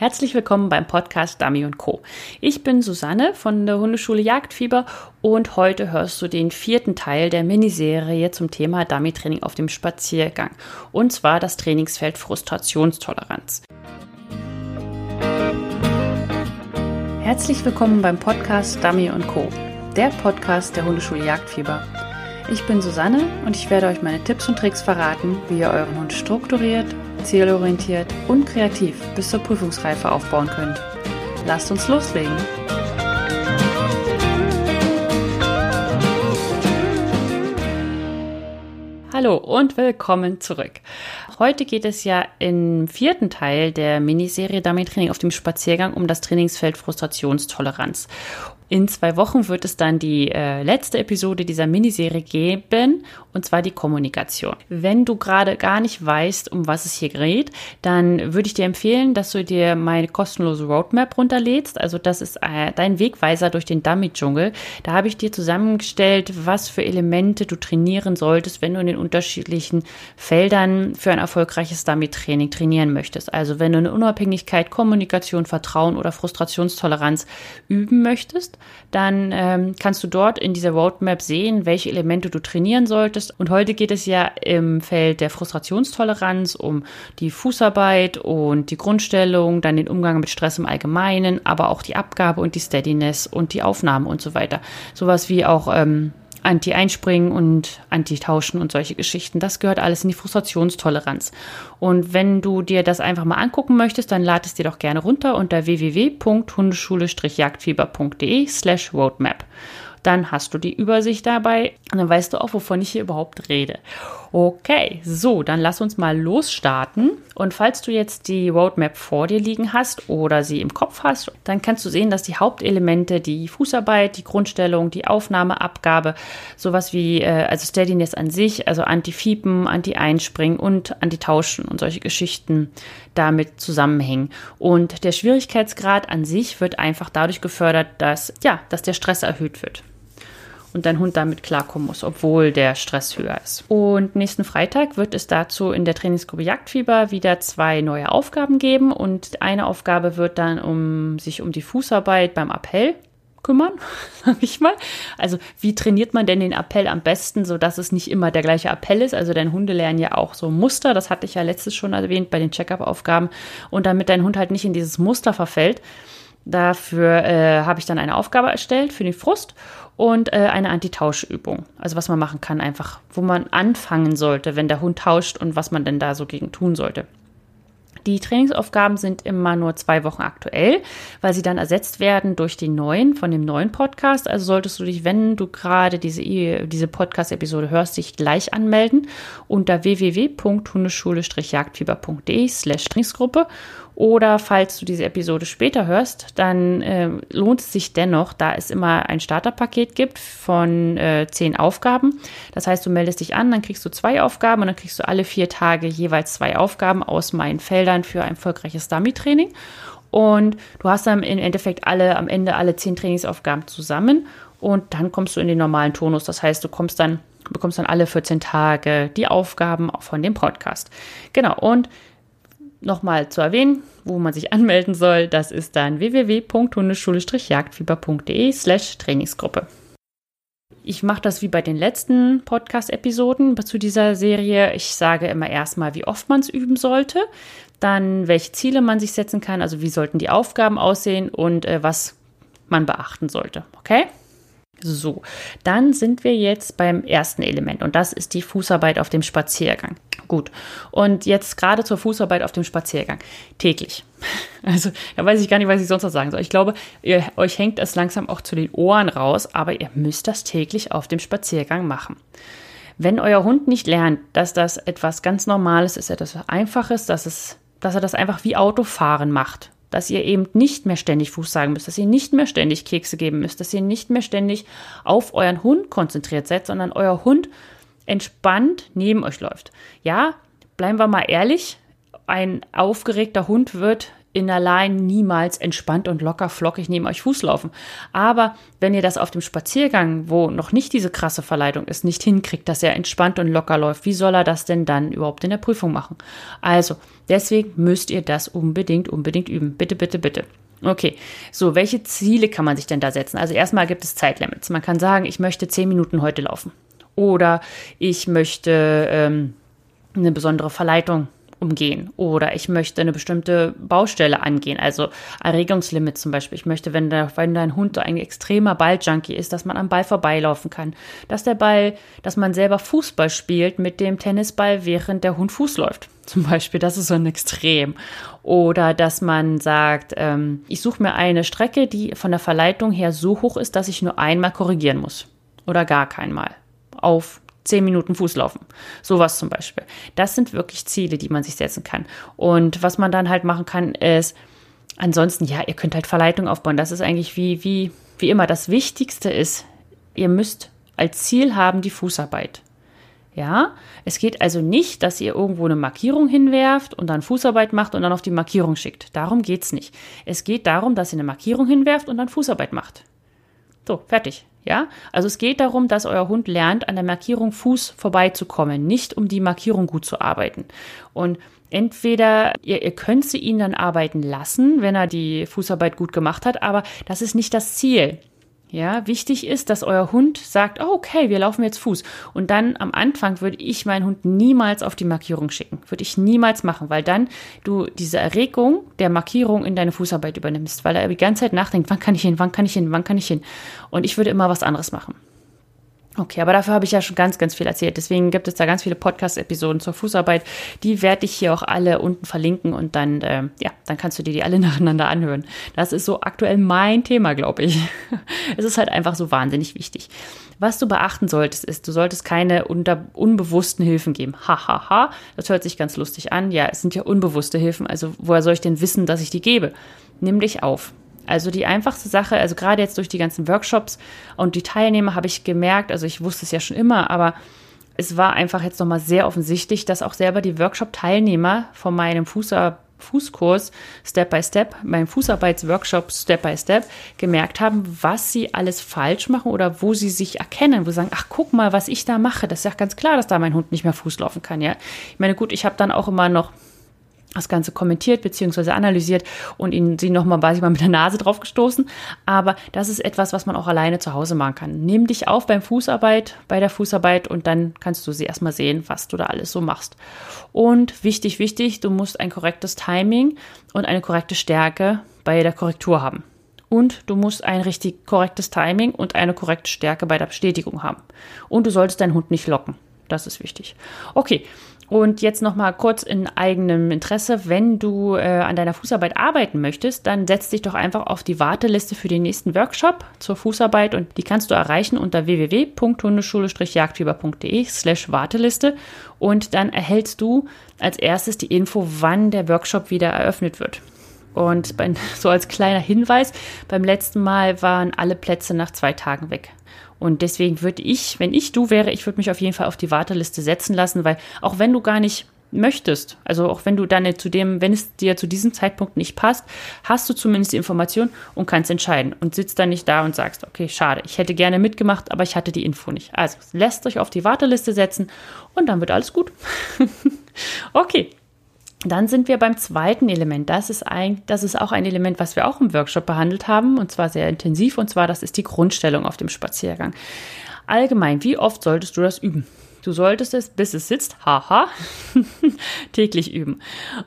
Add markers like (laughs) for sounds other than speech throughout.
Herzlich willkommen beim Podcast Dummy Co. Ich bin Susanne von der Hundeschule Jagdfieber und heute hörst du den vierten Teil der Miniserie zum Thema Dummy-Training auf dem Spaziergang und zwar das Trainingsfeld Frustrationstoleranz. Herzlich willkommen beim Podcast Dummy Co. Der Podcast der Hundeschule Jagdfieber. Ich bin Susanne und ich werde euch meine Tipps und Tricks verraten, wie ihr euren Hund strukturiert, zielorientiert und kreativ bis zur Prüfungsreife aufbauen könnt. Lasst uns loslegen! Hallo und willkommen zurück. Heute geht es ja im vierten Teil der Miniserie Dummy Training auf dem Spaziergang um das Trainingsfeld Frustrationstoleranz. In zwei Wochen wird es dann die äh, letzte Episode dieser Miniserie geben, und zwar die Kommunikation. Wenn du gerade gar nicht weißt, um was es hier geht, dann würde ich dir empfehlen, dass du dir meine kostenlose Roadmap runterlädst. Also das ist äh, dein Wegweiser durch den Dummy-Dschungel. Da habe ich dir zusammengestellt, was für Elemente du trainieren solltest, wenn du in den unterschiedlichen Feldern für ein erfolgreiches Dummy-Training trainieren möchtest. Also wenn du eine Unabhängigkeit, Kommunikation, Vertrauen oder Frustrationstoleranz üben möchtest, dann ähm, kannst du dort in dieser Roadmap sehen, welche Elemente du trainieren solltest. Und heute geht es ja im Feld der Frustrationstoleranz um die Fußarbeit und die Grundstellung, dann den Umgang mit Stress im Allgemeinen, aber auch die Abgabe und die Steadiness und die Aufnahme und so weiter. Sowas wie auch ähm, Anti-Einspringen und Anti-Tauschen und solche Geschichten. Das gehört alles in die Frustrationstoleranz. Und wenn du dir das einfach mal angucken möchtest, dann lad es dir doch gerne runter unter www.hundeschule-jagdfieber.de slash roadmap dann hast du die Übersicht dabei und dann weißt du auch, wovon ich hier überhaupt rede. Okay, so, dann lass uns mal losstarten. Und falls du jetzt die Roadmap vor dir liegen hast oder sie im Kopf hast, dann kannst du sehen, dass die Hauptelemente, die Fußarbeit, die Grundstellung, die Aufnahmeabgabe, sowas wie äh, also Steadiness an sich, also Anti-Fiepen, Anti-Einspringen und Anti-Tauschen und solche Geschichten damit zusammenhängen. Und der Schwierigkeitsgrad an sich wird einfach dadurch gefördert, dass ja, dass der Stress erhöht wird und dein Hund damit klarkommen muss, obwohl der Stress höher ist. Und nächsten Freitag wird es dazu in der Trainingsgruppe Jagdfieber wieder zwei neue Aufgaben geben und eine Aufgabe wird dann um sich um die Fußarbeit beim Appell kümmern, (laughs) sag ich mal. Also wie trainiert man denn den Appell am besten, so dass es nicht immer der gleiche Appell ist? Also dein Hunde lernen ja auch so Muster, das hatte ich ja letztes schon erwähnt bei den Check-up-Aufgaben und damit dein Hund halt nicht in dieses Muster verfällt. Dafür äh, habe ich dann eine Aufgabe erstellt für den Frust und äh, eine Antitauschübung. Also was man machen kann, einfach, wo man anfangen sollte, wenn der Hund tauscht und was man denn da so gegen tun sollte. Die Trainingsaufgaben sind immer nur zwei Wochen aktuell, weil sie dann ersetzt werden durch den neuen, von dem neuen Podcast. Also solltest du dich, wenn du gerade diese, diese Podcast-Episode hörst, dich gleich anmelden unter www.hundeschule-jagdfieber.de slash Trainingsgruppe oder falls du diese Episode später hörst, dann äh, lohnt es sich dennoch, da es immer ein Starterpaket gibt von äh, zehn Aufgaben. Das heißt, du meldest dich an, dann kriegst du zwei Aufgaben und dann kriegst du alle vier Tage jeweils zwei Aufgaben aus meinen Feldern für ein erfolgreiches Dummy-Training. Und du hast dann im Endeffekt alle, am Ende alle zehn Trainingsaufgaben zusammen und dann kommst du in den normalen Tonus. Das heißt, du kommst dann, bekommst dann alle 14 Tage die Aufgaben von dem Podcast. Genau. Und nochmal zu erwähnen, wo man sich anmelden soll, das ist dann www.hundeschule-jagdfieber.de slash Trainingsgruppe. Ich mache das wie bei den letzten Podcast-Episoden zu dieser Serie. Ich sage immer erstmal, wie oft man es üben sollte, dann welche Ziele man sich setzen kann, also wie sollten die Aufgaben aussehen und äh, was man beachten sollte. Okay? So, dann sind wir jetzt beim ersten Element und das ist die Fußarbeit auf dem Spaziergang. Gut. Und jetzt gerade zur Fußarbeit auf dem Spaziergang. Täglich. (laughs) Also, da weiß ich gar nicht, was ich sonst noch sagen soll. Ich glaube, ihr, euch hängt es langsam auch zu den Ohren raus, aber ihr müsst das täglich auf dem Spaziergang machen. Wenn euer Hund nicht lernt, dass das etwas ganz Normales ist, etwas Einfaches, dass, es, dass er das einfach wie Autofahren macht, dass ihr eben nicht mehr ständig Fuß sagen müsst, dass ihr nicht mehr ständig Kekse geben müsst, dass ihr nicht mehr ständig auf euren Hund konzentriert seid, sondern euer Hund entspannt neben euch läuft. Ja, bleiben wir mal ehrlich, ein aufgeregter Hund wird in allein niemals entspannt und locker flockig neben euch Fuß laufen. Aber wenn ihr das auf dem Spaziergang, wo noch nicht diese krasse Verleitung ist, nicht hinkriegt, dass er entspannt und locker läuft, wie soll er das denn dann überhaupt in der Prüfung machen? Also, deswegen müsst ihr das unbedingt, unbedingt üben. Bitte, bitte, bitte. Okay, so, welche Ziele kann man sich denn da setzen? Also erstmal gibt es Zeitlimits. Man kann sagen, ich möchte zehn Minuten heute laufen. Oder ich möchte ähm, eine besondere Verleitung umgehen oder ich möchte eine bestimmte Baustelle angehen, also Erregungslimit zum Beispiel. Ich möchte, wenn, der, wenn dein Hund ein extremer Balljunkie ist, dass man am Ball vorbeilaufen kann, dass der Ball, dass man selber Fußball spielt mit dem Tennisball, während der Hund Fuß läuft. (laughs) Zum Beispiel, das ist so ein Extrem. Oder dass man sagt, ähm, ich suche mir eine Strecke, die von der Verleitung her so hoch ist, dass ich nur einmal korrigieren muss. Oder gar keinmal. Auf zehn Minuten Fußlaufen. Sowas zum Beispiel. Das sind wirklich Ziele, die man sich setzen kann. Und was man dann halt machen kann, ist, ansonsten, ja, ihr könnt halt Verleitung aufbauen. Das ist eigentlich wie, wie, wie immer. Das Wichtigste ist, ihr müsst als Ziel haben die Fußarbeit. Ja, es geht also nicht, dass ihr irgendwo eine Markierung hinwerft und dann Fußarbeit macht und dann auf die Markierung schickt. Darum geht es nicht. Es geht darum, dass ihr eine Markierung hinwerft und dann Fußarbeit macht. So, fertig. Ja, also es geht darum, dass euer Hund lernt, an der Markierung Fuß vorbeizukommen, nicht um die Markierung gut zu arbeiten. Und entweder ihr, ihr könnt sie ihn dann arbeiten lassen, wenn er die Fußarbeit gut gemacht hat, aber das ist nicht das Ziel. Ja, wichtig ist, dass euer Hund sagt, oh, okay, wir laufen jetzt Fuß. Und dann am Anfang würde ich meinen Hund niemals auf die Markierung schicken. Würde ich niemals machen, weil dann du diese Erregung der Markierung in deine Fußarbeit übernimmst, weil er die ganze Zeit nachdenkt, wann kann ich hin, wann kann ich hin, wann kann ich hin. Und ich würde immer was anderes machen. Okay, aber dafür habe ich ja schon ganz, ganz viel erzählt. Deswegen gibt es da ganz viele Podcast-Episoden zur Fußarbeit. Die werde ich hier auch alle unten verlinken und dann, äh, ja, dann kannst du dir die alle (laughs) nacheinander anhören. Das ist so aktuell mein Thema, glaube ich. (laughs) es ist halt einfach so wahnsinnig wichtig. Was du beachten solltest, ist, du solltest keine unbewussten Hilfen geben. Hahaha, ha, ha. das hört sich ganz lustig an. Ja, es sind ja unbewusste Hilfen. Also woher soll ich denn wissen, dass ich die gebe? Nimm dich auf. Also die einfachste Sache, also gerade jetzt durch die ganzen Workshops und die Teilnehmer habe ich gemerkt, also ich wusste es ja schon immer, aber es war einfach jetzt nochmal sehr offensichtlich, dass auch selber die Workshop-Teilnehmer von meinem Fußar Fußkurs Step by Step, meinem Fußarbeitsworkshop Step by Step gemerkt haben, was sie alles falsch machen oder wo sie sich erkennen, wo sie sagen, ach guck mal, was ich da mache. Das ist ja ganz klar, dass da mein Hund nicht mehr Fuß laufen kann, ja. Ich meine, gut, ich habe dann auch immer noch das Ganze kommentiert bzw. analysiert und ihnen sie nochmal, weiß ich mal, mit der Nase drauf gestoßen. Aber das ist etwas, was man auch alleine zu Hause machen kann. Nimm dich auf beim Fußarbeit, bei der Fußarbeit und dann kannst du sie erstmal sehen, was du da alles so machst. Und wichtig, wichtig, du musst ein korrektes Timing und eine korrekte Stärke bei der Korrektur haben. Und du musst ein richtig korrektes Timing und eine korrekte Stärke bei der Bestätigung haben. Und du solltest deinen Hund nicht locken. Das ist wichtig. Okay, und jetzt noch mal kurz in eigenem Interesse, wenn du äh, an deiner Fußarbeit arbeiten möchtest, dann setz dich doch einfach auf die Warteliste für den nächsten Workshop zur Fußarbeit und die kannst du erreichen unter www.hundeschule-jagdfieber.de slash Warteliste und dann erhältst du als erstes die Info, wann der Workshop wieder eröffnet wird. Und bei, (laughs) so als kleiner Hinweis, beim letzten Mal waren alle Plätze nach zwei Tagen weg. Und deswegen würde ich, wenn ich du wäre, ich würde mich auf jeden Fall auf die Warteliste setzen lassen, weil auch wenn du gar nicht möchtest, also auch wenn du dann zu dem, wenn es dir zu diesem Zeitpunkt nicht passt, hast du zumindest die Information und kannst entscheiden und sitzt dann nicht da und sagst, okay, schade, ich hätte gerne mitgemacht, aber ich hatte die Info nicht. Also lässt euch auf die Warteliste setzen und dann wird alles gut. (laughs) okay, dann sind wir beim zweiten Element. Das ist, ein, das ist auch ein Element, was wir auch im Workshop behandelt haben, und zwar sehr intensiv, und zwar das ist die Grundstellung auf dem Spaziergang. Allgemein, wie oft solltest du das üben? Du solltest es, bis es sitzt, haha, (laughs) täglich üben.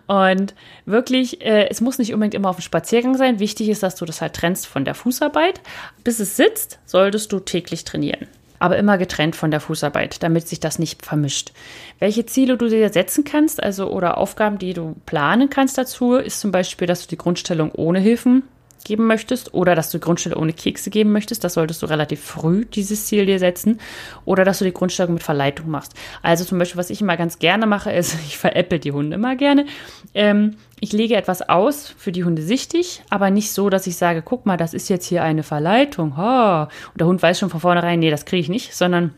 Und wirklich, äh, es muss nicht unbedingt immer auf dem Spaziergang sein. Wichtig ist, dass du das halt trennst von der Fußarbeit. Bis es sitzt, solltest du täglich trainieren aber immer getrennt von der Fußarbeit, damit sich das nicht vermischt. Welche Ziele du dir setzen kannst, also oder Aufgaben, die du planen kannst dazu, ist zum Beispiel, dass du die Grundstellung ohne Hilfen geben möchtest oder dass du die Grundstellung ohne Kekse geben möchtest, das solltest du relativ früh dieses Ziel dir setzen oder dass du die Grundstellung mit Verleitung machst. Also zum Beispiel, was ich immer ganz gerne mache, ist, (laughs) ich veräpple die Hunde immer gerne. Ähm, ich lege etwas aus für die Hunde sichtig, aber nicht so, dass ich sage, guck mal, das ist jetzt hier eine Verleitung. Oh. Und der Hund weiß schon von vornherein, nee, das kriege ich nicht, sondern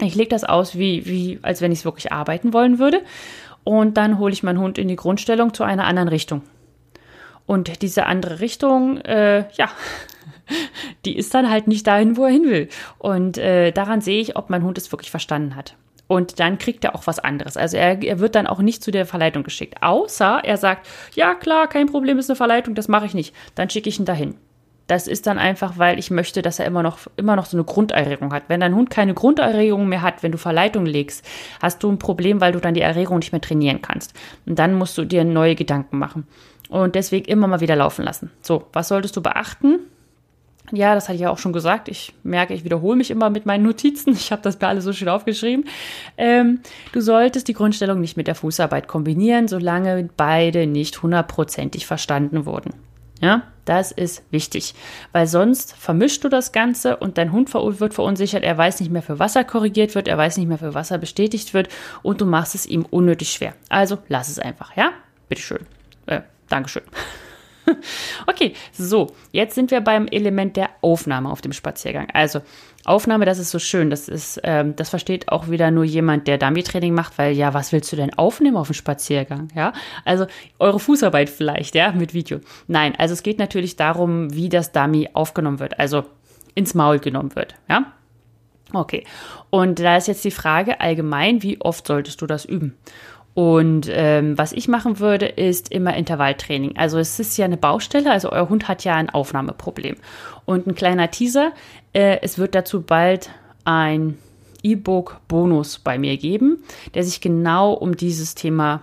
ich lege das aus, wie, wie, als wenn ich es wirklich arbeiten wollen würde. Und dann hole ich meinen Hund in die Grundstellung zu einer anderen Richtung. Und diese andere Richtung, äh, ja, (laughs) die ist dann halt nicht dahin, wo er hin will. Und äh, daran sehe ich, ob mein Hund es wirklich verstanden hat. Und dann kriegt er auch was anderes. Also er, er wird dann auch nicht zu der Verleitung geschickt. Außer er sagt, ja klar, kein Problem, ist eine Verleitung, das mache ich nicht. Dann schicke ich ihn dahin. Das ist dann einfach, weil ich möchte, dass er immer noch, immer noch so eine Grunderregung hat. Wenn dein Hund keine Grunderregung mehr hat, wenn du Verleitung legst, hast du ein Problem, weil du dann die Erregung nicht mehr trainieren kannst. Und dann musst du dir neue Gedanken machen. Und deswegen immer mal wieder laufen lassen. So, was solltest du beachten? Ja, das hatte ich ja auch schon gesagt. Ich merke, ich wiederhole mich immer mit meinen Notizen. (laughs) Ich habe das mir alle so schön aufgeschrieben. Ähm, du solltest die Grundstellung nicht mit der Fußarbeit kombinieren, solange beide nicht hundertprozentig verstanden wurden. Ja, das ist wichtig, weil sonst vermischst du das Ganze und dein Hund wird verunsichert, er weiß nicht mehr, für was er korrigiert wird, er weiß nicht mehr, für was er bestätigt wird und du machst es ihm unnötig schwer. Also lass es einfach, ja? Bitteschön. Äh, Dankeschön. (laughs) (laughs) okay, so, jetzt sind wir beim Element der Aufnahme auf dem Spaziergang. Also, Aufnahme, das ist so schön. Das ist, ähm, das versteht auch wieder nur jemand, der Dummy-Training macht, weil ja, was willst du denn aufnehmen auf dem Spaziergang? Ja, also eure Fußarbeit vielleicht, ja, mit Video. Nein, also es geht natürlich darum, wie das Dummy aufgenommen wird, also ins Maul genommen wird, ja. Okay. Und da ist jetzt die Frage allgemein, wie oft solltest du das üben? Und ähm, was ich machen würde, ist immer Intervalltraining. Also es ist ja eine Baustelle, also euer Hund hat ja ein Aufnahmeproblem. Und ein kleiner Teaser, äh, es wird dazu bald ein E-Book-Bonus bei mir geben, der sich genau um dieses Thema,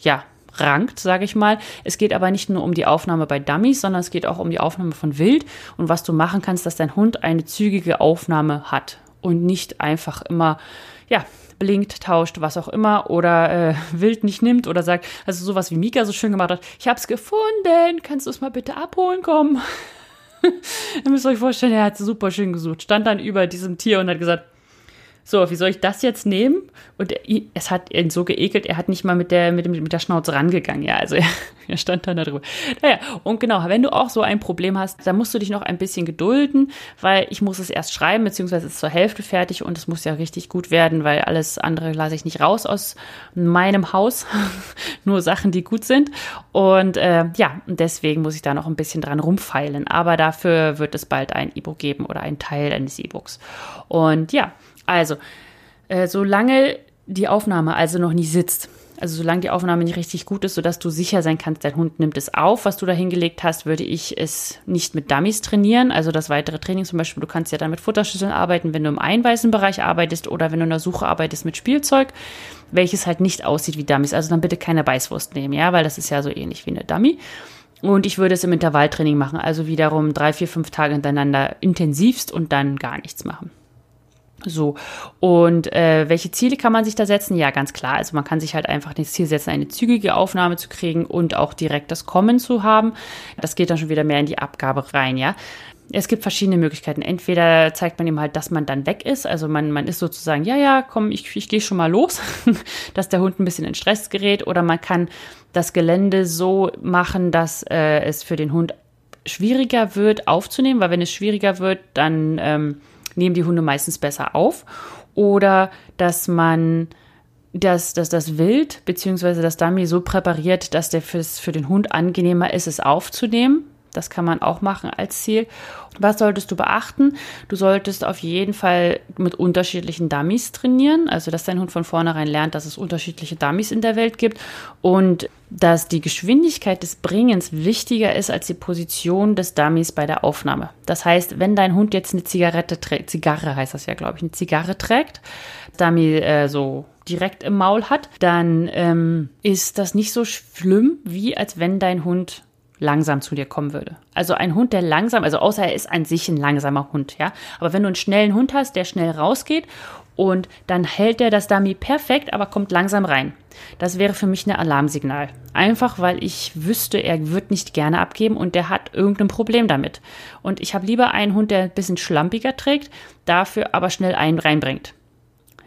ja, rankt, sage ich mal. Es geht aber nicht nur um die Aufnahme bei Dummies, sondern es geht auch um die Aufnahme von Wild und was du machen kannst, dass dein Hund eine zügige Aufnahme hat und nicht einfach immer, ja, blinkt, tauscht, was auch immer oder äh, (laughs) wild nicht nimmt oder sagt, also sowas wie Mika so schön gemacht hat, ich hab's gefunden, kannst du es mal bitte abholen kommen? (laughs) Ihr müsst euch vorstellen, er hat super schön gesucht, stand dann über diesem Tier und hat gesagt, so, wie soll ich das jetzt nehmen? Und er, es hat ihn so geekelt, er hat nicht mal mit der, mit, mit der Schnauze rangegangen. Ja, also er, (laughs) er stand dann da drüber. Naja, und genau, wenn du auch so ein Problem hast, dann musst du dich noch ein bisschen gedulden, weil ich muss es erst schreiben, beziehungsweise es ist zur Hälfte fertig und es muss ja richtig gut werden, weil alles andere lasse ich nicht raus aus meinem Haus. (laughs) Nur Sachen, die gut sind. Und äh, ja, deswegen muss ich da noch ein bisschen dran rumfeilen. Aber dafür wird es bald ein E-Book geben oder ein Teil eines E-Books. Und ja, also, äh, solange die Aufnahme also noch nicht sitzt, also solange die Aufnahme nicht richtig gut ist, sodass du sicher sein kannst, dein Hund nimmt es auf, was du da hingelegt hast, würde ich es nicht mit Dummies trainieren. Also das weitere Training zum Beispiel, du kannst ja dann mit Futterschüsseln arbeiten, wenn du im Einweißenbereich arbeitest oder wenn du in der Suche arbeitest mit Spielzeug, welches halt nicht aussieht wie Dummies. Also dann bitte keine Beißwurst nehmen, ja, weil das ist ja so ähnlich wie eine Dummy. Und ich würde es im Intervalltraining machen, also wiederum drei, vier, fünf Tage hintereinander intensivst und dann gar nichts machen. So, und äh, welche Ziele kann man sich da setzen? Ja, ganz klar. Also man kann sich halt einfach das Ziel setzen, eine zügige Aufnahme zu kriegen und auch direkt das Kommen zu haben. Das geht dann schon wieder mehr in die Abgabe rein, ja. Es gibt verschiedene Möglichkeiten. Entweder zeigt man ihm halt, dass man dann weg ist. Also man, man ist sozusagen, ja, ja, komm, ich, ich gehe schon mal los, (laughs) dass der Hund ein bisschen in Stress gerät. Oder man kann das Gelände so machen, dass äh, es für den Hund schwieriger wird aufzunehmen, weil wenn es schwieriger wird, dann ähm, nehmen die Hunde meistens besser auf. Oder dass man dass, dass das Wild bzw. das Dummy so präpariert, dass der fürs, für den Hund angenehmer ist, es aufzunehmen. Das kann man auch machen als Ziel. Was solltest du beachten? Du solltest auf jeden Fall mit unterschiedlichen Dummies trainieren, also dass dein Hund von vornherein lernt, dass es unterschiedliche Dummies in der Welt gibt und dass die Geschwindigkeit des Bringens wichtiger ist als die Position des Dummies bei der Aufnahme. Das heißt, wenn dein Hund jetzt eine Zigarette trägt, Zigarre heißt das ja, glaube ich, eine Zigarre trägt, Dummy äh, so direkt im Maul hat, dann ähm, ist das nicht so schlimm, wie als wenn dein Hund langsam zu dir kommen würde. Also ein Hund, der langsam, also außer er ist an sich ein langsamer Hund, ja. Aber wenn du einen schnellen Hund hast, der schnell rausgeht und dann hält er das Dummy perfekt, aber kommt langsam rein. Das wäre für mich ein Alarmsignal. Einfach, weil ich wüsste, er wird nicht gerne abgeben und der hat irgendein Problem damit. Und ich habe lieber einen Hund, der ein bisschen schlampiger trägt, dafür aber schnell einen reinbringt.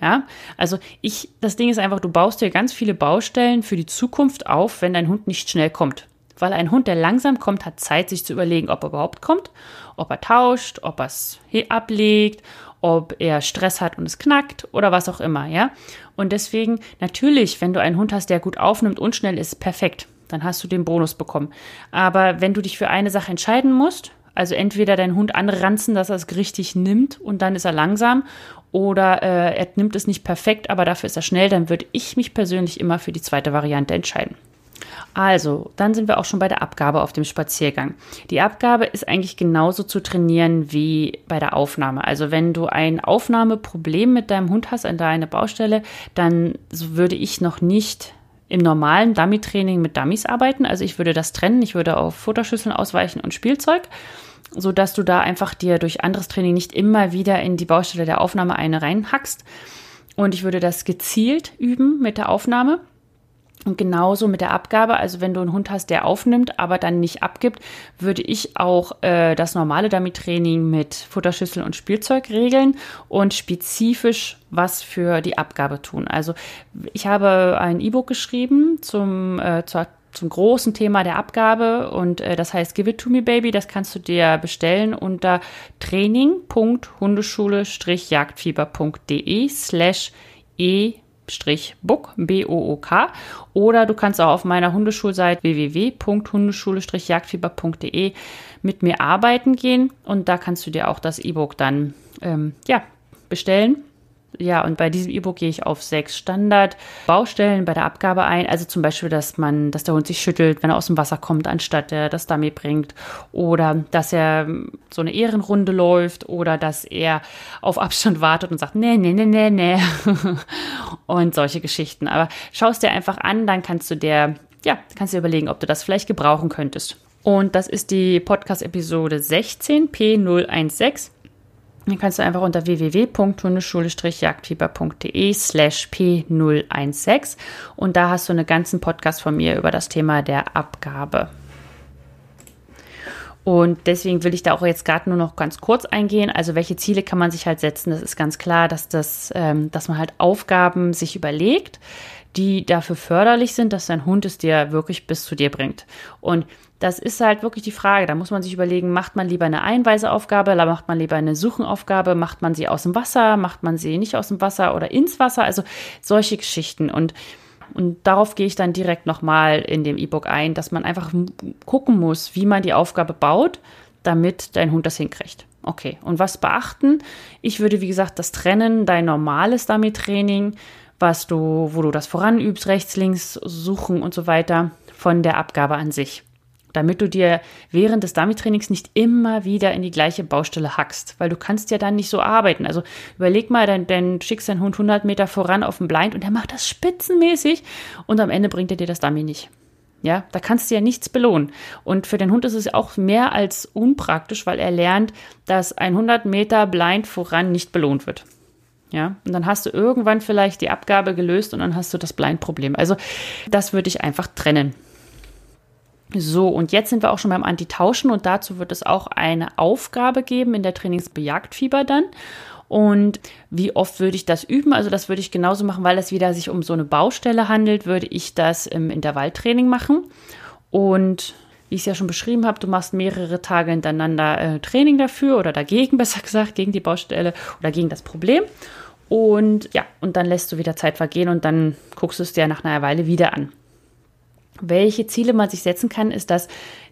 Ja, also ich, das Ding ist einfach, du baust dir ganz viele Baustellen für die Zukunft auf, wenn dein Hund nicht schnell kommt weil ein Hund, der langsam kommt, hat Zeit, sich zu überlegen, ob er überhaupt kommt, ob er tauscht, ob er es ablegt, ob er Stress hat und es knackt oder was auch immer, ja. Und deswegen, natürlich, wenn du einen Hund hast, der gut aufnimmt und schnell ist, perfekt. dann hast du den Bonus bekommen. Aber wenn du dich für eine Sache entscheiden musst, also entweder deinen Hund anranzen, dass er es richtig nimmt und dann ist er langsam, oder äh, er nimmt es nicht perfekt, aber dafür ist er schnell, dann würde ich mich persönlich immer für die zweite Variante entscheiden. Also, dann sind wir auch schon bei der Abgabe auf dem Spaziergang. Die Abgabe ist eigentlich genauso zu trainieren wie bei der Aufnahme. Also, wenn du ein Aufnahmeproblem mit deinem Hund hast an deiner Baustelle, dann würde ich noch nicht im normalen Dummy-Training mit Dummies arbeiten. Also, ich würde das trennen. Ich würde auf Futterschüsseln ausweichen und Spielzeug so dass du da einfach dir durch anderes Training nicht immer wieder in die Baustelle der Aufnahme eine reinhackst. Und ich würde das gezielt üben mit der Aufnahme. Und genauso mit der Abgabe, also wenn du einen Hund hast, der aufnimmt, aber dann nicht abgibt, würde ich auch äh, das normale Dummy-Training mit Futterschüssel und Spielzeug regeln und spezifisch was für die Abgabe tun. Also ich habe ein E-Book geschrieben zum, äh, zur zum großen Thema der Abgabe und äh, das heißt Give It To Me Baby. Das kannst du dir bestellen unter training.hundeschule-jagdfieber.de slash e book B-O-O-K oder du kannst auch auf meiner Hundeschulseite www.hundeschule-jagdfieber.de mit mir arbeiten gehen und da kannst du dir auch das E-Book dann ähm, ja, bestellen. Ja, und bei diesem E-Book gehe ich auf sechs Standard-Baustellen bei der Abgabe ein. Also zum Beispiel, dass man, dass der Hund sich schüttelt, wenn er aus dem Wasser kommt, anstatt er das Dummy bringt. Oder dass er so eine Ehrenrunde läuft oder dass er auf Abstand wartet und sagt, nee, nee, nee, nee, nee. (laughs) und solche Geschichten. Aber schaust dir einfach an, dann kannst du dir, ja, kannst du dir überlegen, ob du das vielleicht gebrauchen könntest. Und das ist die Podcast-Episode 16, P016. Dann kannst du einfach unter www.hundeschule-jagdfieber.de slash p016 und da hast du einen ganzen Podcast von mir über das Thema der Abgabe. Und deswegen will ich da auch jetzt gerade nur noch ganz kurz eingehen. Also welche Ziele kann man sich halt setzen? Das ist ganz klar, dass, das, ähm, dass man halt Aufgaben sich überlegt, die dafür förderlich sind, dass dein Hund es dir wirklich bis zu dir bringt. Und das ist halt wirklich die Frage. Da muss man sich überlegen, macht man lieber eine Einweiseaufgabe, macht man lieber eine Suchenaufgabe, macht man sie aus dem Wasser, macht man sie nicht aus dem Wasser oder ins Wasser, also solche Geschichten. Und, und darauf gehe ich dann direkt nochmal in dem E-Book ein, dass man einfach gucken muss, wie man die Aufgabe baut, damit dein Hund das hinkriegt. Okay, und was beachten? Ich würde, wie gesagt, das trennen, dein normales Dummy-Training, was du, wo du das voranübst, rechts, links suchen und so weiter, von der Abgabe an sich damit du dir während des Dummy-Trainings nicht immer wieder in die gleiche Baustelle hackst, weil du kannst ja dann nicht so arbeiten. Also überleg mal, dann, dann schickst deinen Hund 100 Meter voran auf den Blind und der macht das spitzenmäßig und am Ende bringt er dir das Dummy nicht. Ja, da kannst du ja nichts belohnen. Und für den Hund ist es auch mehr als unpraktisch, weil er lernt, dass ein 100 Meter Blind voran nicht belohnt wird. Ja, und dann hast du irgendwann vielleicht die Abgabe gelöst und dann hast du das Blind-Problem. Also, das würde ich einfach trennen. So, und jetzt sind wir auch schon beim Antitauschen und dazu wird es auch eine Aufgabe geben in der Trainingsbejagtfieber dann. Und wie oft würde ich das üben? Also das würde ich genauso machen, weil es wieder sich um so eine Baustelle handelt, würde ich das im Intervalltraining machen. Und wie ich es ja schon beschrieben habe, du machst mehrere Tage hintereinander äh, Training dafür oder dagegen, (laughs) besser gesagt, gegen die Baustelle oder gegen das Problem. Und ja, und dann lässt du wieder Zeit vergehen und dann guckst du es dir nach einer Weile wieder an. Welche Ziele man sich setzen kann, ist, dass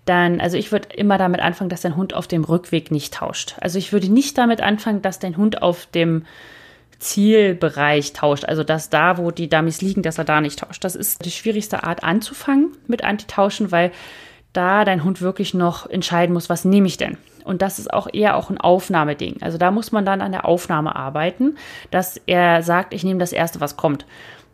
dann, also ich würde immer damit anfangen, dass dein Hund auf dem Rückweg nicht tauscht. Also ich würde nicht damit anfangen, dass dein Hund auf dem Zielbereich tauscht, also dass da, wo die Dummies liegen, dass er da nicht tauscht. Das ist die schwierigste Art anzufangen mit Antitauschen, weil da dein Hund wirklich noch entscheiden muss, was nehme ich denn? Und das ist auch eher auch ein Aufnahmeding. Also da muss man dann an der Aufnahme arbeiten, dass er sagt, ich nehme das erste, was kommt.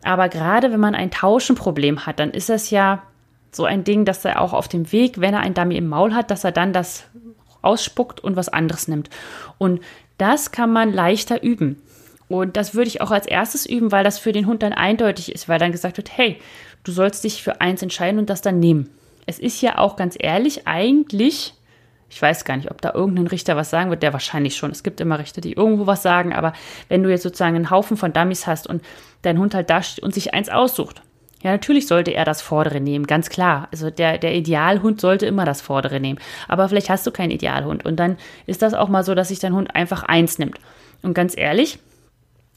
Aber gerade wenn man ein Tauschenproblem hat, dann ist das ja so ein Ding, dass er auch auf dem Weg, wenn er ein Dummy im Maul hat, dass er dann das ausspuckt und was anderes nimmt. Und das kann man leichter üben. Und das würde ich auch als erstes üben, weil das für den Hund dann eindeutig ist, weil dann gesagt wird, hey, du sollst dich für eins entscheiden und das dann nehmen. Es ist ja auch ganz ehrlich eigentlich ich weiß gar nicht, ob da irgendein Richter was sagen wird, der wahrscheinlich schon. Es gibt immer Richter, die irgendwo was sagen, aber wenn du jetzt sozusagen einen Haufen von Dummies hast und dein Hund halt da steht und sich eins aussucht, ja, natürlich sollte er das Vordere nehmen, ganz klar. Also der, der Idealhund sollte immer das Vordere nehmen. Aber vielleicht hast du keinen Idealhund. Und dann ist das auch mal so, dass sich dein Hund einfach eins nimmt. Und ganz ehrlich,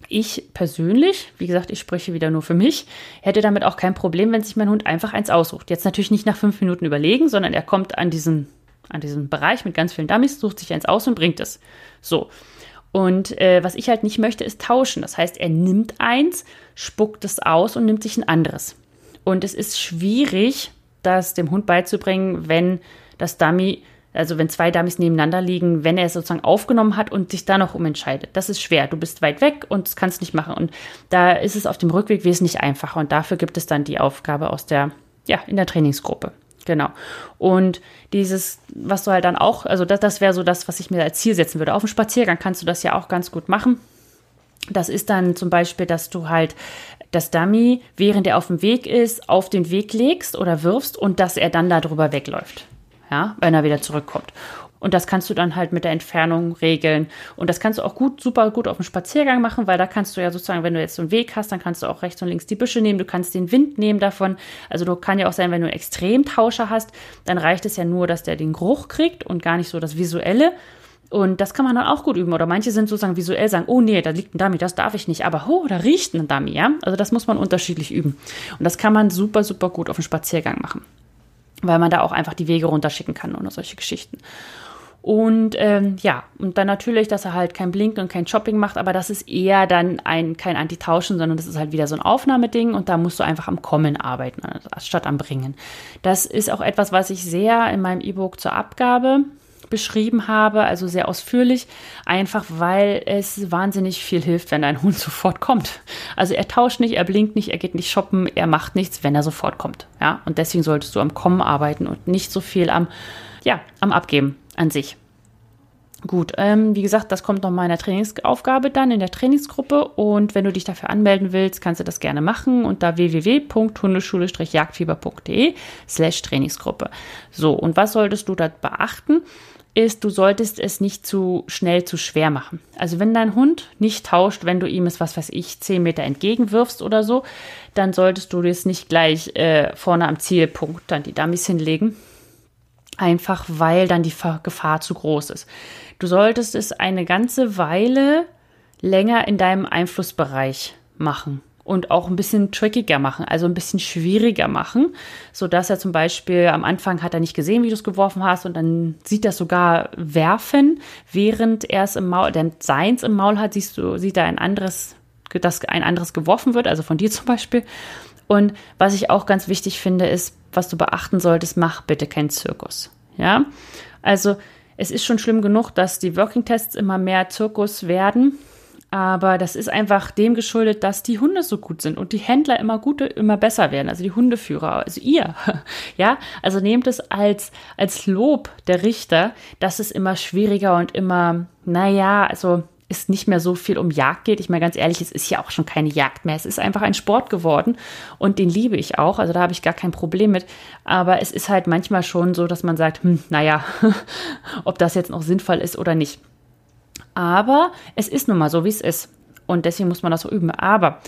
Ich persönlich, wie gesagt, ich spreche wieder nur für mich, hätte damit auch kein Problem, wenn sich mein Hund einfach eins aussucht. Jetzt natürlich nicht nach fünf Minuten überlegen, sondern er kommt an diesen, an diesen Bereich mit ganz vielen Dummies, sucht sich eins aus und bringt es. So. Und äh, was ich halt nicht möchte, ist tauschen. Das heißt, er nimmt eins, spuckt es aus und nimmt sich ein anderes. Und es ist schwierig, das dem Hund beizubringen, wenn das Dummy also wenn zwei Dummies nebeneinander liegen, wenn er es sozusagen aufgenommen hat und sich da noch umentscheidet. Das ist schwer. Du bist weit weg und das kannst nicht machen. Und da ist es auf dem Rückweg wesentlich einfacher. Und dafür gibt es dann die Aufgabe aus der, ja, in der Trainingsgruppe. Genau. Und dieses, was du halt dann auch, also das, das wäre so das, was ich mir als Ziel setzen würde. Auf dem Spaziergang kannst du das ja auch ganz gut machen. Das ist dann zum Beispiel, dass du halt das Dummy, während er auf dem Weg ist, auf den Weg legst oder wirfst und dass er dann darüber wegläuft ja, wenn er wieder zurückkommt. Und das kannst du dann halt mit der Entfernung regeln. Und das kannst du auch gut, super gut auf dem Spaziergang machen, weil da kannst du ja sozusagen, wenn du jetzt so einen Weg hast, dann kannst du auch rechts und links die Büsche nehmen, du kannst den Wind nehmen davon. Also du kann ja auch sein, wenn du einen Extremtauscher hast, dann reicht es ja nur, dass der den Geruch kriegt und gar nicht so das Visuelle. Und das kann man dann auch gut üben. Oder manche sind sozusagen visuell sagen, oh nee, da liegt ein Dummy, das darf ich nicht. Aber oh, da riecht ein Dummy, ja. Also das muss man unterschiedlich üben. Und das kann man super, super gut auf dem Spaziergang machen weil man da auch einfach die Wege runterschicken kann oder solche Geschichten. Und ähm, ja, und dann natürlich, dass er halt kein Blinken und kein Shopping macht, aber das ist eher dann ein, kein Anti-Tauschen, sondern das ist halt wieder so ein Aufnahmeding und da musst du einfach am Kommen arbeiten, statt am Bringen. Das ist auch etwas, was ich sehr in meinem E-Book zur Abgabe beschrieben habe, also sehr ausführlich, einfach weil es wahnsinnig viel hilft, wenn dein Hund (laughs) sofort kommt. Also er tauscht nicht, er blinkt nicht, er geht nicht shoppen, er macht nichts, wenn er sofort kommt. Ja, und deswegen solltest du am Kommen arbeiten und nicht so viel am, ja, am Abgeben an sich. Gut, ähm, wie gesagt, das kommt noch mal in der Trainingsaufgabe dann in der Trainingsgruppe und wenn du dich dafür anmelden willst, kannst du das gerne machen unter www.hundeschule-jagdfieber.de slash Trainingsgruppe. So, und was solltest du da beachten? ist, du solltest es nicht zu schnell zu schwer machen. Also wenn dein Hund nicht tauscht, wenn du ihm es, was weiß ich, 10 Meter entgegenwirfst oder so, dann solltest du das nicht gleich äh, vorne am Zielpunkt dann die Dummies hinlegen. Einfach weil dann die Gefahr zu groß ist. Du solltest es eine ganze Weile länger in deinem Einflussbereich machen und auch ein bisschen trickiger machen, also ein bisschen schwieriger machen, so dass er zum Beispiel am Anfang hat er nicht gesehen, wie du es geworfen hast und dann sieht er sogar werfen, während er es im Maul, denn seins im Maul hat, siehst du, sieht er ein anderes, dass ein anderes geworfen wird, also von dir zum Beispiel. Und was ich auch ganz wichtig finde, ist, was du beachten solltest, mach bitte keinen Zirkus. Ja, also es ist schon schlimm genug, dass die Working Tests immer mehr Zirkus werden aber das ist einfach dem geschuldet, dass die Hunde so gut sind und die Händler immer gute, immer besser werden. Also die Hundeführer, also ihr. (laughs) Ja, also nehmt es als, als Lob der Richter, dass es immer schwieriger und immer, naja, also es nicht mehr so viel um Jagd geht. Ich meine ganz ehrlich, es ist ja auch schon keine Jagd mehr. Es ist einfach ein Sport geworden und den liebe ich auch. Also da habe ich gar kein Problem mit. Aber es ist halt manchmal schon so, dass man sagt, hm, naja, (laughs) ob das jetzt noch sinnvoll ist oder nicht. Aber es ist nun mal so, wie es ist. Und deswegen muss man das so üben. Aber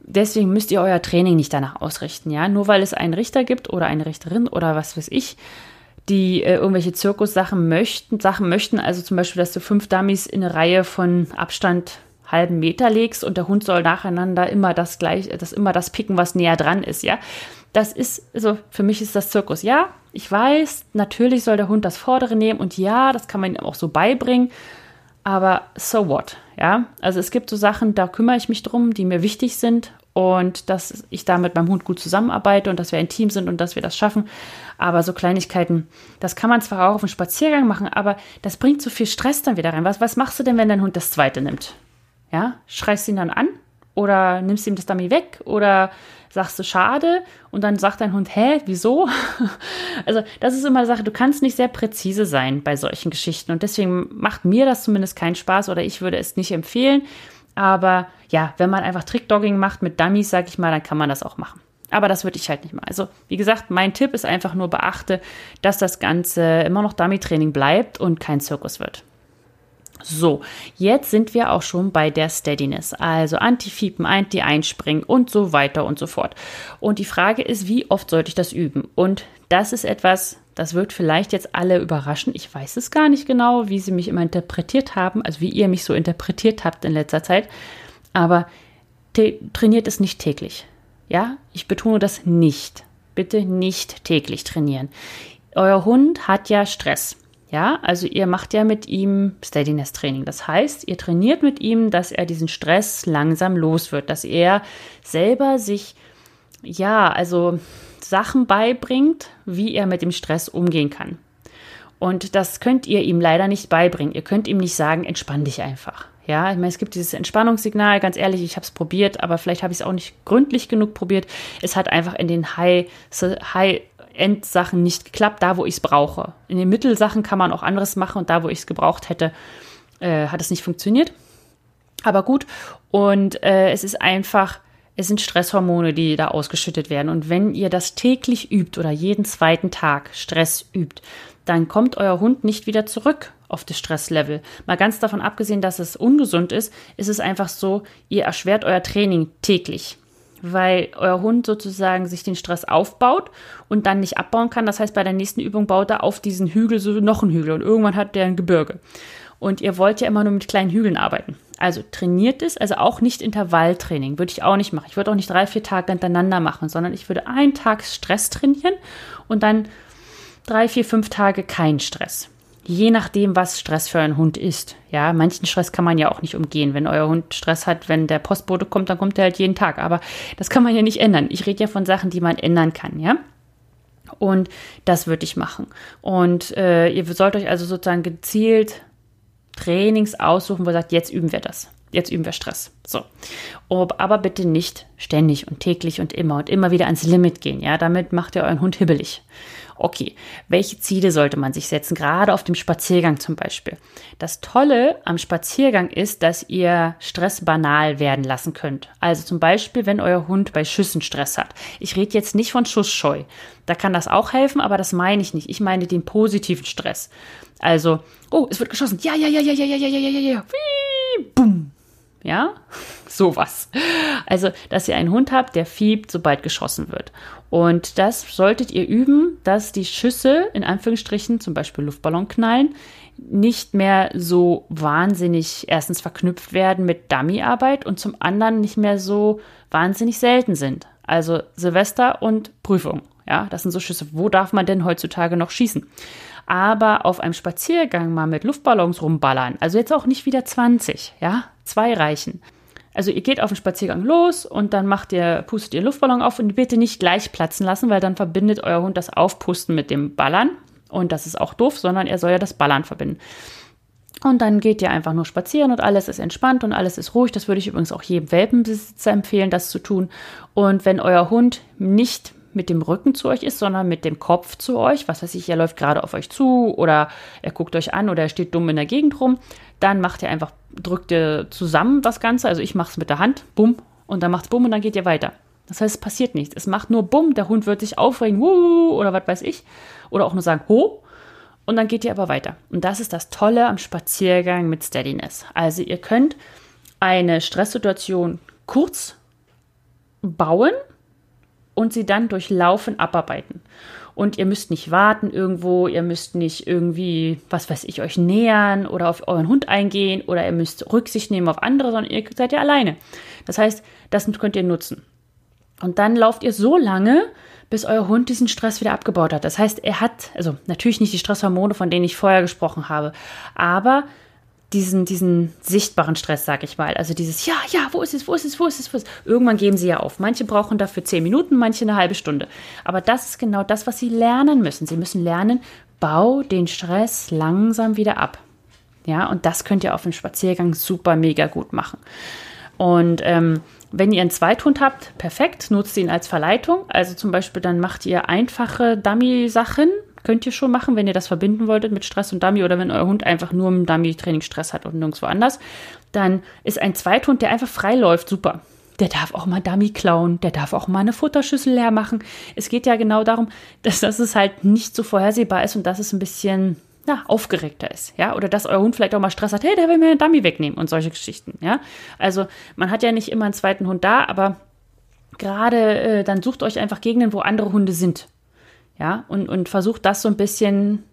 deswegen müsst ihr euer Training nicht danach ausrichten, ja. Nur weil es einen Richter gibt oder eine Richterin oder was weiß ich, die äh, irgendwelche Zirkussachen möchten, Sachen möchten, also zum Beispiel, dass du fünf Dummies in eine Reihe von Abstand halben Meter legst und der Hund soll nacheinander immer das gleich, das immer das picken, was näher dran ist, ja. Das ist, also für mich ist das Zirkus. Ja, ich weiß, natürlich soll der Hund das Vordere nehmen und ja, das kann man ihm auch so beibringen aber so what, ja? Also es gibt so Sachen, da kümmere ich mich drum, die mir wichtig sind und dass ich da mit meinem Hund gut zusammenarbeite und dass wir ein Team sind und dass wir das schaffen. Aber so Kleinigkeiten, das kann man zwar auch auf einem Spaziergang machen, aber das bringt so viel Stress dann wieder rein. Was, was machst du denn, wenn dein Hund das zweite nimmt? Ja, schreist ihn dann an oder nimmst ihm das Dummy weg oder sagst du schade und dann sagt dein Hund, hä, wieso? (laughs) also das ist immer eine Sache, du kannst nicht sehr präzise sein bei solchen Geschichten und deswegen macht mir das zumindest keinen Spaß oder ich würde es nicht empfehlen. Aber ja, wenn man einfach Trickdogging macht mit Dummies, sag ich mal, dann kann man das auch machen. Aber das würde ich halt nicht mal. Also, wie gesagt, mein Tipp ist einfach nur beachte, dass das Ganze immer noch Dummy-Training bleibt und kein Zirkus wird. So, jetzt sind wir auch schon bei der Steadiness, also Antifiepen, Anti-Einspringen und so weiter und so fort. Und die Frage ist, wie oft sollte ich das üben? Und das ist etwas, das wird vielleicht jetzt alle überraschen. Ich weiß es gar nicht genau, wie sie mich immer interpretiert haben, also wie ihr mich so interpretiert habt in letzter Zeit. Aber trainiert es nicht täglich. Ja, ich betone das nicht. Bitte nicht täglich trainieren. Euer Hund hat ja Stress. Ja, also ihr macht ja mit ihm Steadiness Training. Das heißt, ihr trainiert mit ihm, dass er diesen Stress langsam los wird, dass er selber sich, ja, also Sachen beibringt, wie er mit dem Stress umgehen kann. Und das könnt ihr ihm leider nicht beibringen. Ihr könnt ihm nicht sagen, entspann dich einfach. Ja, ich meine, es gibt dieses Entspannungssignal, ganz ehrlich, ich habe es probiert, aber vielleicht habe ich es auch nicht gründlich genug probiert. Es hat einfach in den High, High Endsachen nicht geklappt, da wo ich es brauche. In den Mittelsachen kann man auch anderes machen und da, wo ich es gebraucht hätte, äh, hat es nicht funktioniert. Aber gut, und äh, es ist einfach, es sind Stresshormone, die da ausgeschüttet werden. Und wenn ihr das täglich übt oder jeden zweiten Tag Stress übt, dann kommt euer Hund nicht wieder zurück auf das Stresslevel. Mal ganz davon abgesehen, dass es ungesund ist, ist es einfach so, ihr erschwert euer Training täglich weil euer Hund sozusagen sich den Stress aufbaut und dann nicht abbauen kann. Das heißt, bei der nächsten Übung baut er auf diesen Hügel so noch einen Hügel und irgendwann hat der ein Gebirge. Und ihr wollt ja immer nur mit kleinen Hügeln arbeiten. Also trainiert es, also auch nicht Intervalltraining, würde ich auch nicht machen. Ich würde auch nicht drei, vier Tage hintereinander machen, sondern ich würde einen Tag Stress trainieren und dann drei, vier, fünf Tage kein Stress je nachdem, was Stress für einen Hund ist. Ja, manchen Stress kann man ja auch nicht umgehen. Wenn euer Hund Stress hat, wenn der Postbote kommt, dann kommt er halt jeden Tag. Aber das kann man ja nicht ändern. Ich rede ja von Sachen, die man ändern kann, ja. Und das würde ich machen. Und äh, ihr sollt euch also sozusagen gezielt Trainings aussuchen, wo ihr sagt, jetzt üben wir das. Jetzt üben wir Stress. So. Aber bitte nicht ständig und täglich und immer und immer wieder ans Limit gehen. Ja, damit macht ihr euren Hund hibbelig. Okay, welche Ziele sollte man sich setzen, gerade auf dem Spaziergang zum Beispiel? Das Tolle am Spaziergang ist, dass ihr Stress banal werden lassen könnt. Also zum Beispiel, wenn euer Hund bei Schüssen Stress hat. Ich rede jetzt nicht von Schussscheu. Da kann das auch helfen, aber das meine ich nicht. Ich meine den positiven Stress. Also, oh, es wird geschossen. Ja, ja, ja, ja, ja, ja, ja, ja, ja, ja, ja. Wie, bumm. Ja, sowas. Also, dass ihr einen Hund habt, der fiebt, sobald geschossen wird. Und das solltet ihr üben, dass die Schüsse, in Anführungsstrichen, zum Beispiel Luftballon knallen, nicht mehr so wahnsinnig erstens verknüpft werden mit Dummyarbeit und zum anderen nicht mehr so wahnsinnig selten sind. Also Silvester und Prüfung. Ja, das sind so Schüsse. Wo darf man denn heutzutage noch schießen? Aber auf einem Spaziergang mal mit Luftballons rumballern, also jetzt auch nicht wieder 20, ja, zwei reichen. Also ihr geht auf den Spaziergang los und dann macht ihr, pustet ihr Luftballon auf und bitte nicht gleich platzen lassen, weil dann verbindet euer Hund das Aufpusten mit dem Ballern. Und das ist auch doof, sondern er soll ja das Ballern verbinden. Und dann geht ihr einfach nur spazieren und alles ist entspannt und alles ist ruhig. Das würde ich übrigens auch jedem Welpenbesitzer empfehlen, das zu tun. Und wenn euer Hund nicht mit dem Rücken zu euch ist, sondern mit dem Kopf zu euch, was weiß ich, er läuft gerade auf euch zu oder er guckt euch an oder er steht dumm in der Gegend rum, dann macht ihr einfach drückt ihr zusammen das Ganze. Also ich mache es mit der Hand, bumm, und dann macht es bumm und dann geht ihr weiter. Das heißt, es passiert nichts. Es macht nur bumm, der Hund wird sich aufregen, wuh, oder was weiß ich. Oder auch nur sagen, ho. Und dann geht ihr aber weiter. Und das ist das Tolle am Spaziergang mit Steadiness. Also ihr könnt eine Stresssituation kurz bauen und sie dann durch Laufen abarbeiten und ihr müsst nicht warten irgendwo, ihr müsst nicht irgendwie, was weiß ich, euch nähern oder auf euren Hund eingehen oder ihr müsst Rücksicht nehmen auf andere, sondern ihr seid ja alleine. Das heißt, das könnt ihr nutzen. Und dann lauft ihr so lange, bis euer Hund diesen Stress wieder abgebaut hat. Das heißt, er hat, also natürlich nicht die Stresshormone, von denen ich vorher gesprochen habe, aber diesen, diesen sichtbaren Stress, sag ich mal. Also dieses, ja, ja, wo ist es, wo ist es, wo ist es, wo ist es? Irgendwann geben sie ja auf. Manche brauchen dafür zehn Minuten, manche eine halbe Stunde. Aber das ist genau das, was sie lernen müssen. Sie müssen lernen, bau den Stress langsam wieder ab. Ja, und das könnt ihr auf dem Spaziergang super mega gut machen. Und ähm, wenn ihr einen Zweithund habt, perfekt, nutzt ihn als Verleitung. Also zum Beispiel dann macht ihr einfache Dummy-Sachen, könnt ihr schon machen, wenn ihr das verbinden wolltet mit Stress und Dummy oder wenn euer Hund einfach nur im Dummy-Training Stress hat und nirgendwo anders. Dann ist ein Zweithund, der einfach frei läuft, super. Der darf auch mal Dummy klauen, der darf auch mal eine Futterschüssel leer machen. Es geht ja genau darum, dass, es halt nicht so vorhersehbar ist und dass es ein bisschen ja, aufgeregter ist, ja, oder dass euer Hund vielleicht auch mal Stress hat, hey, der will mir einen Dummy wegnehmen und solche Geschichten, ja. Also man hat ja nicht immer einen zweiten Hund da, aber gerade äh, dann sucht euch einfach Gegenden, wo andere Hunde sind ja, und, und versucht das so ein bisschen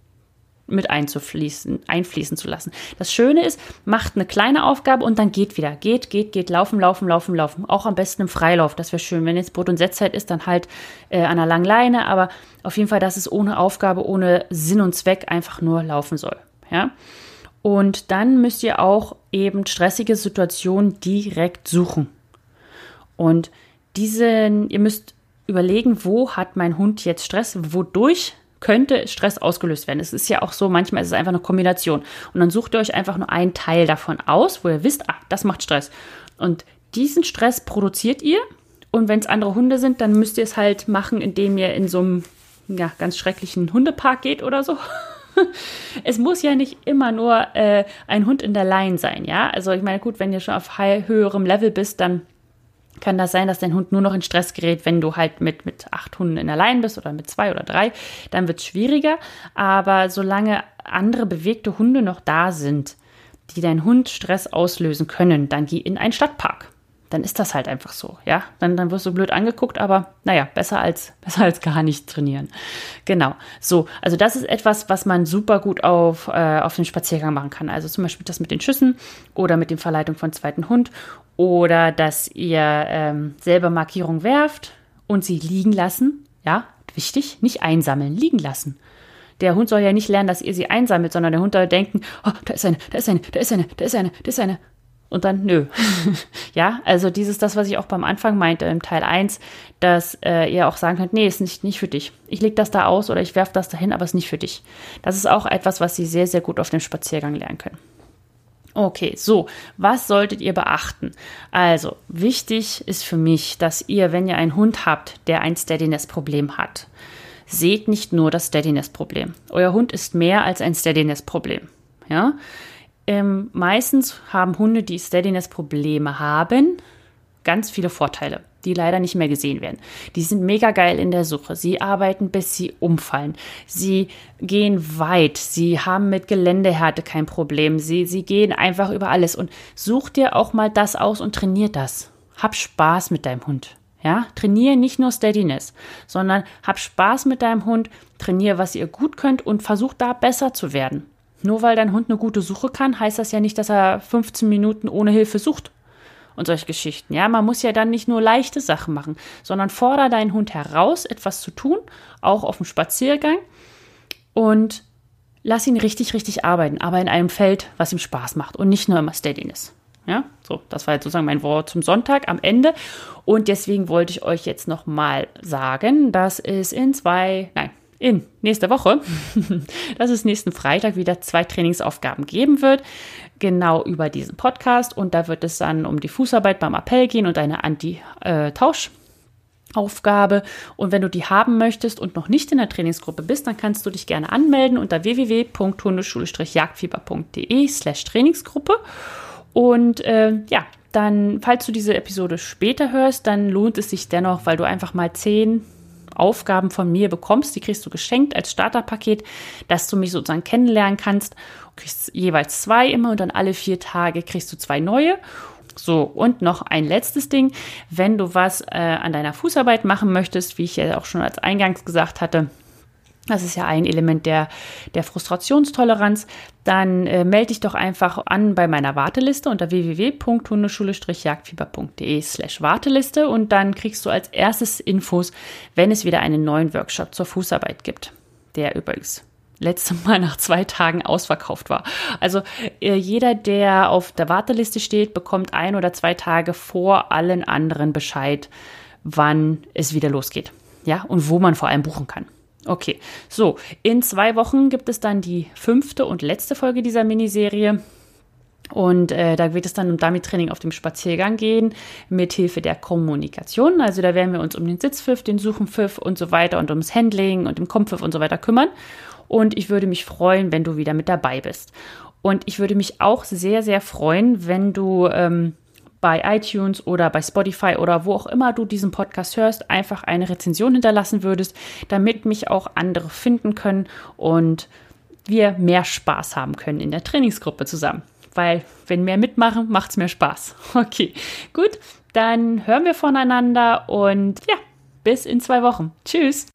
mit einzufließen, einfließen zu lassen. Das Schöne ist, macht eine kleine Aufgabe und dann geht wieder. Geht, geht, geht, laufen, laufen, laufen, laufen. Auch am besten im Freilauf. Das wäre schön. Wenn jetzt Brot- und Setzzeit ist, dann halt äh, an einer langen Leine. Aber auf jeden Fall, dass es ohne Aufgabe, ohne Sinn und Zweck einfach nur laufen soll. Ja. Und dann müsst ihr auch eben stressige Situationen direkt suchen. Und diesen, ihr müsst überlegen, wo hat mein Hund jetzt Stress, wodurch könnte Stress ausgelöst werden. Es ist ja auch so, manchmal ist es einfach eine Kombination. Und dann sucht ihr euch einfach nur einen Teil davon aus, wo ihr wisst, ah, das macht Stress. Und diesen Stress produziert ihr. Und wenn es andere Hunde sind, dann müsst ihr es halt machen, indem ihr in so einem ja, ganz schrecklichen Hundepark geht oder so. (laughs) es muss ja nicht immer nur äh, ein Hund in der Line sein, ja. Also ich meine, gut, wenn ihr schon auf höherem Level bist, dann kann das sein, dass dein Hund nur noch in Stress gerät, wenn du halt mit, mit acht Hunden in der Line bist oder mit zwei oder drei. Dann wird es schwieriger. Aber solange andere bewegte Hunde noch da sind, die deinen Hund Stress auslösen können, dann geh in einen Stadtpark dann ist das halt einfach so, ja. Dann, dann wirst du blöd angeguckt, aber naja, besser als, (laughs) besser als gar nicht trainieren. Genau. So, also das ist etwas, was man super gut auf, äh, auf den Spaziergang machen kann. Also zum Beispiel das mit den Schüssen oder mit dem Verleitung von zweiten Hund oder dass ihr ähm, selber Markierungen werft und sie liegen lassen. Ja, wichtig, nicht einsammeln, liegen lassen. Der Hund soll ja nicht lernen, dass ihr sie einsammelt, sondern der Hund soll denken, oh, da ist eine, da ist eine, da ist eine, da ist eine, da ist eine und dann nö. (laughs) ja, also dieses, das, was ich auch beim Anfang meinte, im Teil 1, dass äh, ihr auch sagen könnt, nee, ist nicht, nicht für dich. Ich lege das da aus oder ich werfe das dahin, aber es ist nicht für dich. Das ist auch etwas, was Sie sehr, sehr gut auf dem Spaziergang lernen können. Okay, so, was solltet ihr beachten? Also, wichtig ist für mich, dass ihr, wenn ihr einen Hund habt, der ein Steadiness-Problem hat, seht nicht nur das Steadiness-Problem. Euer Hund ist mehr als ein Steadiness-Problem. Ja, ähm, meistens haben Hunde, die Steadiness-Probleme haben, ganz viele Vorteile, die leider nicht mehr gesehen werden. Die sind mega geil in der Suche. Sie arbeiten, bis sie umfallen. Sie gehen weit. Sie haben mit Geländehärte kein Problem. Sie, sie gehen einfach über alles. Und such dir auch mal das aus und trainier das. Hab Spaß mit deinem Hund. Ja, trainiere nicht nur Steadiness, sondern hab Spaß mit deinem Hund, trainiere, was ihr gut könnt und versuch da besser zu werden. Nur weil dein Hund eine gute Suche kann, heißt das ja nicht, dass er 15 Minuten ohne Hilfe sucht. Und solche Geschichten. Ja, man muss ja dann nicht nur leichte Sachen machen, sondern fordere deinen Hund heraus, etwas zu tun, auch auf dem Spaziergang und lass ihn richtig, richtig arbeiten, aber in einem Feld, was ihm Spaß macht und nicht nur immer Steadiness. Ja, so, das war jetzt sozusagen mein Wort zum Sonntag am Ende. Und deswegen wollte ich euch jetzt nochmal sagen, dass es in zwei, nein, in nächster Woche, (laughs) dass es nächsten Freitag wieder zwei Trainingsaufgaben geben wird, genau über diesen Podcast. Und da wird es dann um die Fußarbeit beim Appell gehen und eine Anti-Tausch. Aufgabe. Und wenn du die haben möchtest und noch nicht in der Trainingsgruppe bist, dann kannst du dich gerne anmelden unter www.hundeschule-jagdfieber.de slash Trainingsgruppe. Und äh, ja, dann, falls du diese Episode später hörst, dann lohnt es sich dennoch, weil du einfach mal zehn Aufgaben von mir bekommst. Die kriegst du geschenkt als Starterpaket, dass du mich sozusagen kennenlernen kannst. Du kriegst jeweils zwei immer und dann alle vier Tage kriegst du zwei neue. So, und noch ein letztes Ding. Wenn du was äh, an deiner Fußarbeit machen möchtest, wie ich ja auch schon als Eingangs gesagt hatte, das ist ja ein Element der, der Frustrationstoleranz. Dann äh, melde dich doch einfach an bei meiner Warteliste unter www.hundeschule-jagdfieber.de slash Warteliste und dann kriegst du als erstes Infos, wenn es wieder einen neuen Workshop zur Fußarbeit gibt, der übrigens letzte Mal nach zwei Tagen ausverkauft war. Also äh, jeder, der auf der Warteliste steht, bekommt ein oder zwei Tage vor allen anderen Bescheid, wann es wieder losgeht. Ja, und wo man vor allem buchen kann. Okay, so, in zwei Wochen gibt es dann die fünfte und letzte Folge dieser Miniserie. Und äh, da wird es dann um Dummy-Training auf dem Spaziergang gehen, mit Hilfe der Kommunikation. Also da werden wir uns um den Sitzpfiff, den Suchenpfiff und so weiter und ums Handling und den Kompfiff und so weiter kümmern. Und ich würde mich freuen, wenn du wieder mit dabei bist. Und ich würde mich auch sehr, sehr freuen, wenn du ähm, bei iTunes oder bei Spotify oder wo auch immer du diesen Podcast hörst, einfach eine Rezension hinterlassen würdest, damit mich auch andere finden können und wir mehr Spaß haben können in der Trainingsgruppe zusammen. Weil wenn mehr mitmachen, macht es mehr Spaß. (laughs) Okay, gut, dann hören wir voneinander und ja, bis in zwei Wochen. Tschüss.